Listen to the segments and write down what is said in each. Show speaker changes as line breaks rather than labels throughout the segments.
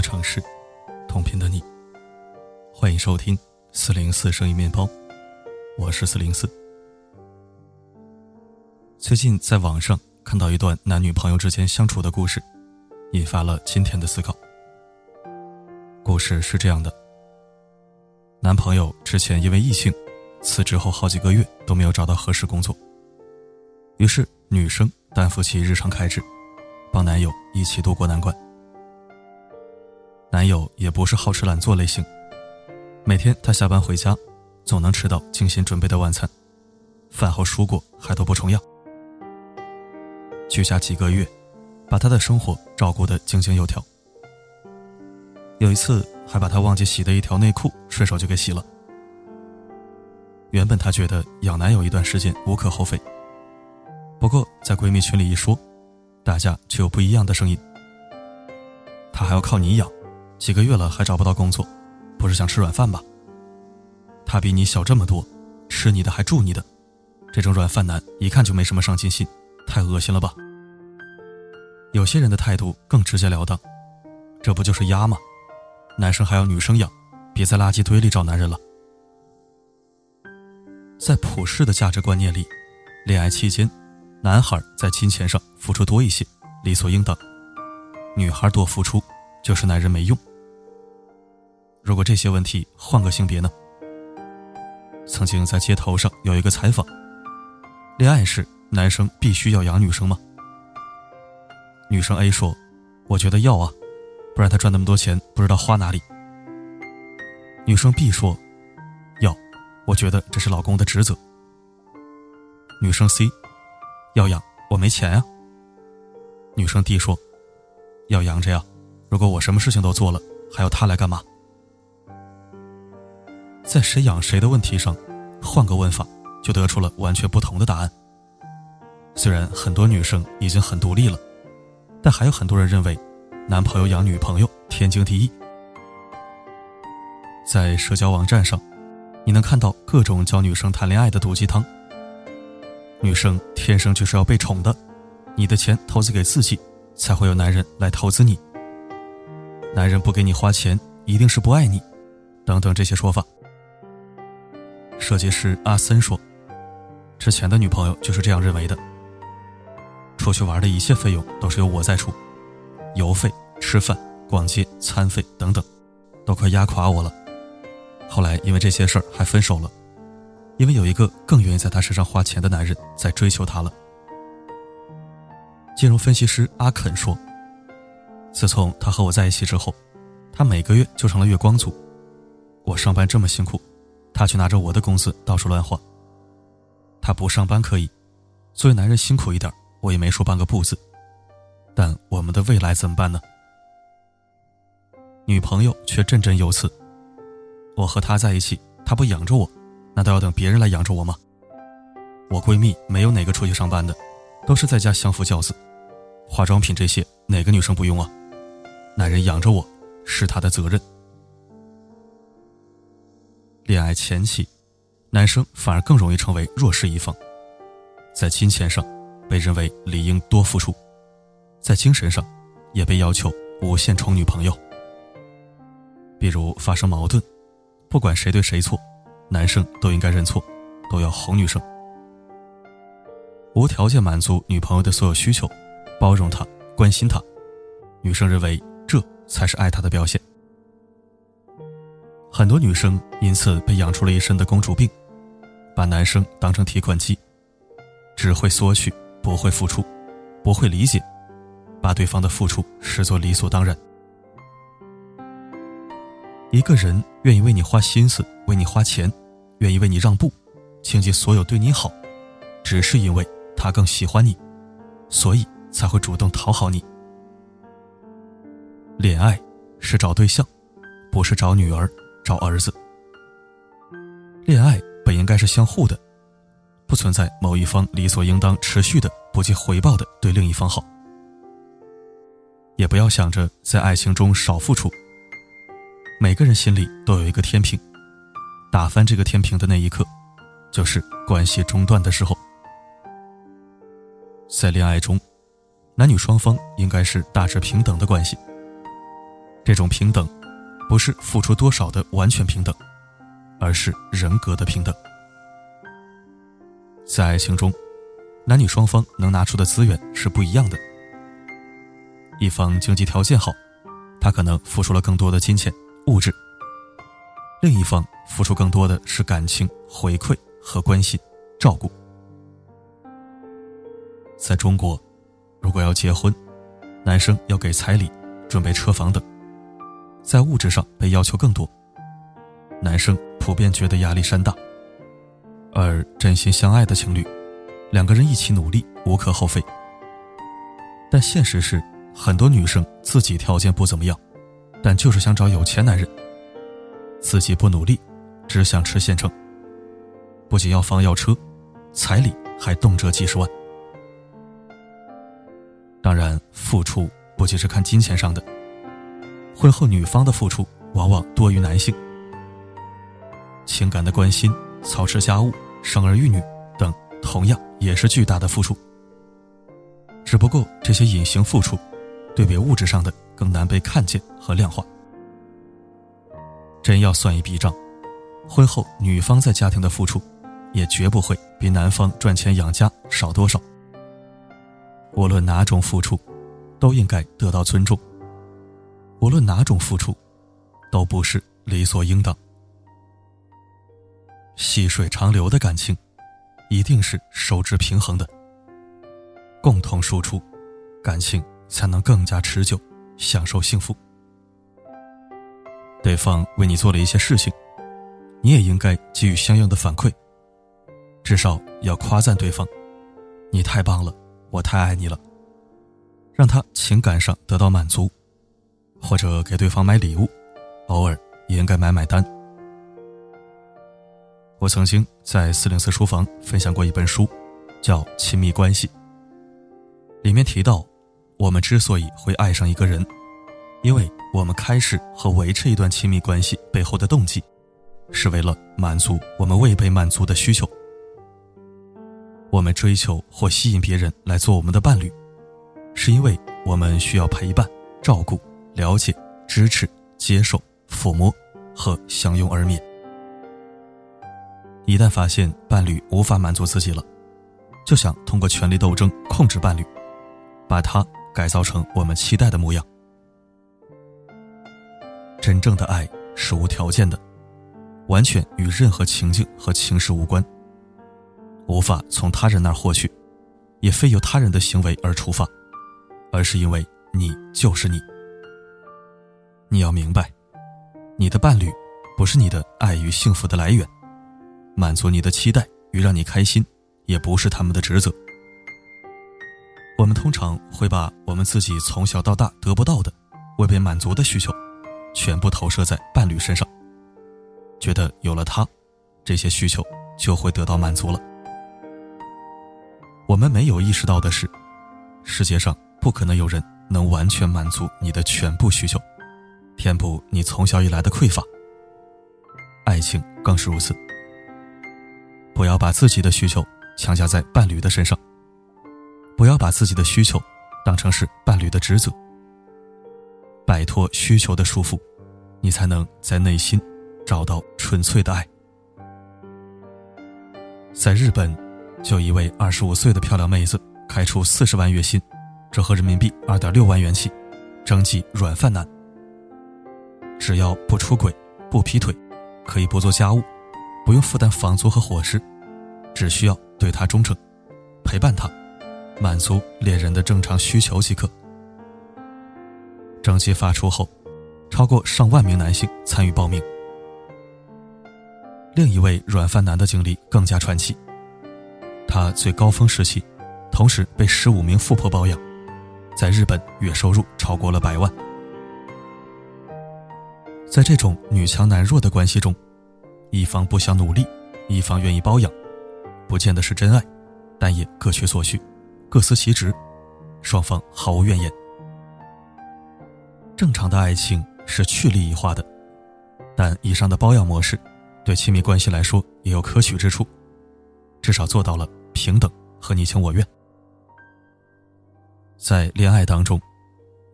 的城市，同频的你。欢迎收听四零四声音面包，我是四零四。最近在网上看到一段男女朋友之间相处的故事，引发了今天的思考。故事是这样的：男朋友之前因为疫情，辞职后好几个月都没有找到合适工作，于是女生担负起日常开支。帮男友一起度过难关。男友也不是好吃懒做类型，每天他下班回家，总能吃到精心准备的晚餐，饭后蔬果还都不重样。居家几个月，把他的生活照顾得井井有条。有一次还把他忘记洗的一条内裤顺手就给洗了。原本她觉得养男友一段时间无可厚非，不过在闺蜜群里一说。大家却有不一样的声音。他还要靠你养，几个月了还找不到工作，不是想吃软饭吧？他比你小这么多，吃你的还住你的，这种软饭男一看就没什么上进心，太恶心了吧？有些人的态度更直截了当，这不就是鸭吗？男生还要女生养，别在垃圾堆里找男人了。在普世的价值观念里，恋爱期间。男孩在金钱上付出多一些，理所应当；女孩多付出，就是男人没用。如果这些问题换个性别呢？曾经在街头上有一个采访：恋爱时男生必须要养女生吗？女生 A 说：“我觉得要啊，不然他赚那么多钱不知道花哪里。”女生 B 说：“要，我觉得这是老公的职责。”女生 C。要养我没钱呀。女生 D 说：“要养着呀，如果我什么事情都做了，还要他来干嘛？”在谁养谁的问题上，换个问法，就得出了完全不同的答案。虽然很多女生已经很独立了，但还有很多人认为，男朋友养女朋友天经地义。在社交网站上，你能看到各种教女生谈恋爱的毒鸡汤。女生天生就是要被宠的，你的钱投资给自己，才会有男人来投资你。男人不给你花钱，一定是不爱你，等等这些说法。设计师阿森说，之前的女朋友就是这样认为的。出去玩的一切费用都是由我在出，油费、吃饭、逛街、餐费等等，都快压垮我了。后来因为这些事儿还分手了。因为有一个更愿意在他身上花钱的男人在追求她了。金融分析师阿肯说：“自从他和我在一起之后，他每个月就成了月光族。我上班这么辛苦，他却拿着我的工资到处乱花。他不上班可以，作为男人辛苦一点，我也没说半个不字。但我们的未来怎么办呢？女朋友却振振有词：我和他在一起，他不养着我。”难道要等别人来养着我吗？我闺蜜没有哪个出去上班的，都是在家相夫教子。化妆品这些哪个女生不用啊？男人养着我是他的责任。恋爱前期，男生反而更容易成为弱势一方，在金钱上被认为理应多付出，在精神上也被要求无限宠女朋友。比如发生矛盾，不管谁对谁错。男生都应该认错，都要哄女生，无条件满足女朋友的所有需求，包容她，关心她。女生认为这才是爱她的表现。很多女生因此被养出了一身的公主病，把男生当成提款机，只会索取，不会付出，不会理解，把对方的付出视作理所当然。一个人愿意为你花心思，为你花钱。愿意为你让步，倾尽所有对你好，只是因为他更喜欢你，所以才会主动讨好你。恋爱是找对象，不是找女儿、找儿子。恋爱本应该是相互的，不存在某一方理所应当持续的不计回报的对另一方好。也不要想着在爱情中少付出。每个人心里都有一个天平。打翻这个天平的那一刻，就是关系中断的时候。在恋爱中，男女双方应该是大致平等的关系。这种平等，不是付出多少的完全平等，而是人格的平等。在爱情中，男女双方能拿出的资源是不一样的。一方经济条件好，他可能付出了更多的金钱物质；另一方付出更多的是感情回馈和关心照顾。在中国，如果要结婚，男生要给彩礼、准备车房等，在物质上被要求更多，男生普遍觉得压力山大。而真心相爱的情侣，两个人一起努力无可厚非。但现实是，很多女生自己条件不怎么样，但就是想找有钱男人，自己不努力，只想吃现成。不仅要房要车，彩礼还动辄几十万。当然，付出不仅是看金钱上的，婚后女方的付出往往多于男性，情感的关心。操持家务、生儿育女等，同样也是巨大的付出。只不过这些隐形付出，对比物质上的更难被看见和量化。真要算一笔账，婚后女方在家庭的付出，也绝不会比男方赚钱养家少多少。无论哪种付出，都应该得到尊重。无论哪种付出，都不是理所应当。细水长流的感情，一定是收支平衡的。共同输出，感情才能更加持久，享受幸福。对方为你做了一些事情，你也应该给予相应的反馈。至少要夸赞对方：“你太棒了，我太爱你了。”让他情感上得到满足，或者给对方买礼物，偶尔也应该买买单。我曾经在四零四书房分享过一本书，叫《亲密关系》。里面提到，我们之所以会爱上一个人，因为我们开始和维持一段亲密关系背后的动机，是为了满足我们未被满足的需求。我们追求或吸引别人来做我们的伴侣，是因为我们需要陪伴、照顾、了解、支持、接受、抚摸和相拥而眠。一旦发现伴侣无法满足自己了，就想通过权力斗争控制伴侣，把他改造成我们期待的模样。真正的爱是无条件的，完全与任何情境和情势无关，无法从他人那儿获取，也非由他人的行为而出发，而是因为你就是你。你要明白，你的伴侣不是你的爱与幸福的来源。满足你的期待与让你开心，也不是他们的职责。我们通常会把我们自己从小到大得不到的、未被满足的需求，全部投射在伴侣身上，觉得有了他，这些需求就会得到满足了。我们没有意识到的是，世界上不可能有人能完全满足你的全部需求，填补你从小以来的匮乏。爱情更是如此。不要把自己的需求强加在伴侣的身上，不要把自己的需求当成是伴侣的职责。摆脱需求的束缚，你才能在内心找到纯粹的爱。在日本，就一位二十五岁的漂亮妹子，开出四十万月薪，折合人民币二点六万元起，征集软饭男。只要不出轨、不劈腿，可以不做家务，不用负担房租和伙食。只需要对他忠诚，陪伴他，满足恋人的正常需求即可。征集发出后，超过上万名男性参与报名。另一位软饭男的经历更加传奇，他最高峰时期，同时被十五名富婆包养，在日本月收入超过了百万。在这种女强男弱的关系中，一方不想努力，一方愿意包养。不见得是真爱，但也各取所需，各司其职，双方毫无怨言。正常的爱情是去利益化的，但以上的包养模式，对亲密关系来说也有可取之处，至少做到了平等和你情我愿。在恋爱当中，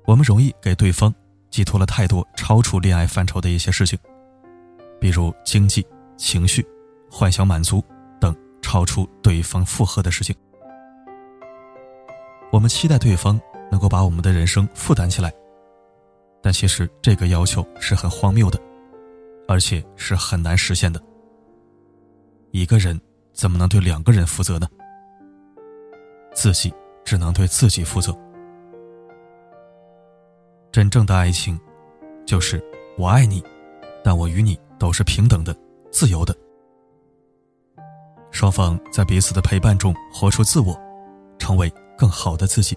我们容易给对方寄托了太多超出恋爱范畴的一些事情，比如经济、情绪、幻想满足等超出对方负荷的事情。我们期待对方能够把我们的人生负担起来，但其实这个要求是很荒谬的，而且是很难实现的。一个人怎么能对两个人负责呢？自己只能对自己负责。真正的爱情，就是我爱你，但我与你都是平等的、自由的。双方在彼此的陪伴中活出自我，成为。更好的自己。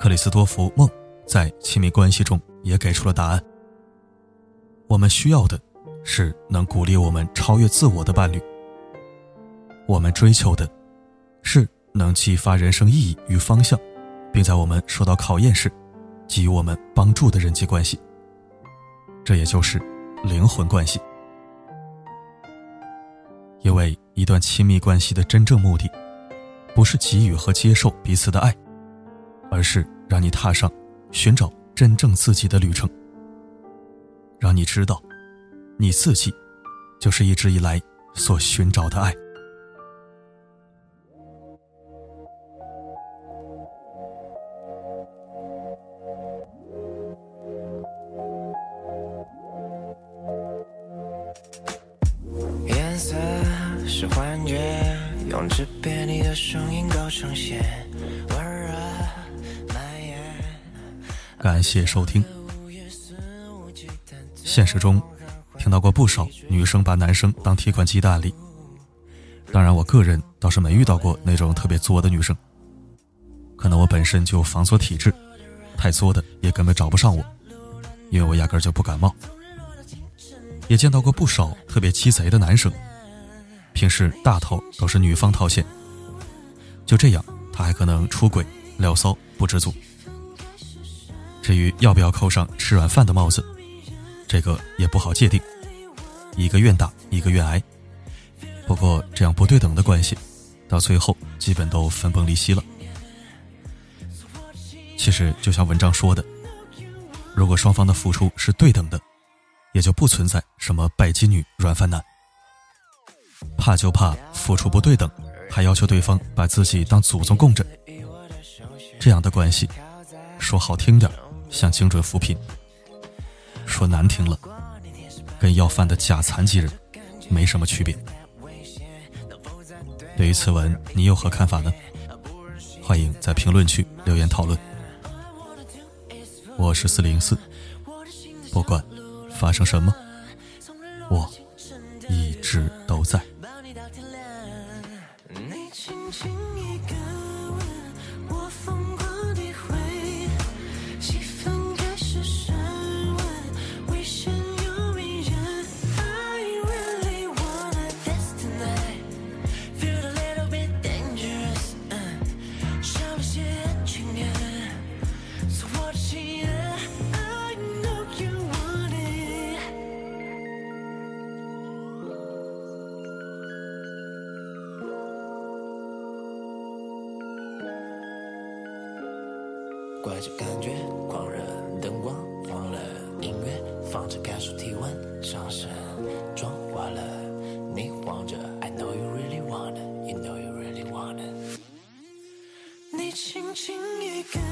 克里斯多夫·梦在亲密关系中也给出了答案。我们需要的，是能鼓励我们超越自我的伴侣。我们追求的，是能激发人生意义与方向，并在我们受到考验时，给予我们帮助的人际关系。这也就是灵魂关系。因为一段亲密关系的真正目的。不是给予和接受彼此的爱，而是让你踏上寻找真正自己的旅程，让你知道，你自己就是一直以来所寻找的爱。幻觉。用纸片你的声音构成线，感谢收听。现实中，听到过不少女生把男生当提款机的案例。当然，我个人倒是没遇到过那种特别作的女生。可能我本身就防作体质，太作的也根本找不上我，因为我压根就不感冒。也见到过不少特别鸡贼的男生。平时大头都是女方掏钱，就这样他还可能出轨、撩骚、不知足。至于要不要扣上吃软饭的帽子，这个也不好界定，一个愿打一个愿挨。不过这样不对等的关系，到最后基本都分崩离析了。其实就像文章说的，如果双方的付出是对等的，也就不存在什么拜金女、软饭男。怕就怕付出不对等，还要求对方把自己当祖宗供着。这样的关系，说好听点像精准扶贫；说难听了，跟要饭的假残疾人没什么区别。对于此文，你有何看法呢？欢迎在评论区留言讨论。我是四零四，不管发生什么，我一直都在。怪这感觉狂热，
灯光晃了，音乐放着，感受体温上升，妆花了，你慌着。I know you really want it, you know you really want it。你轻轻一个。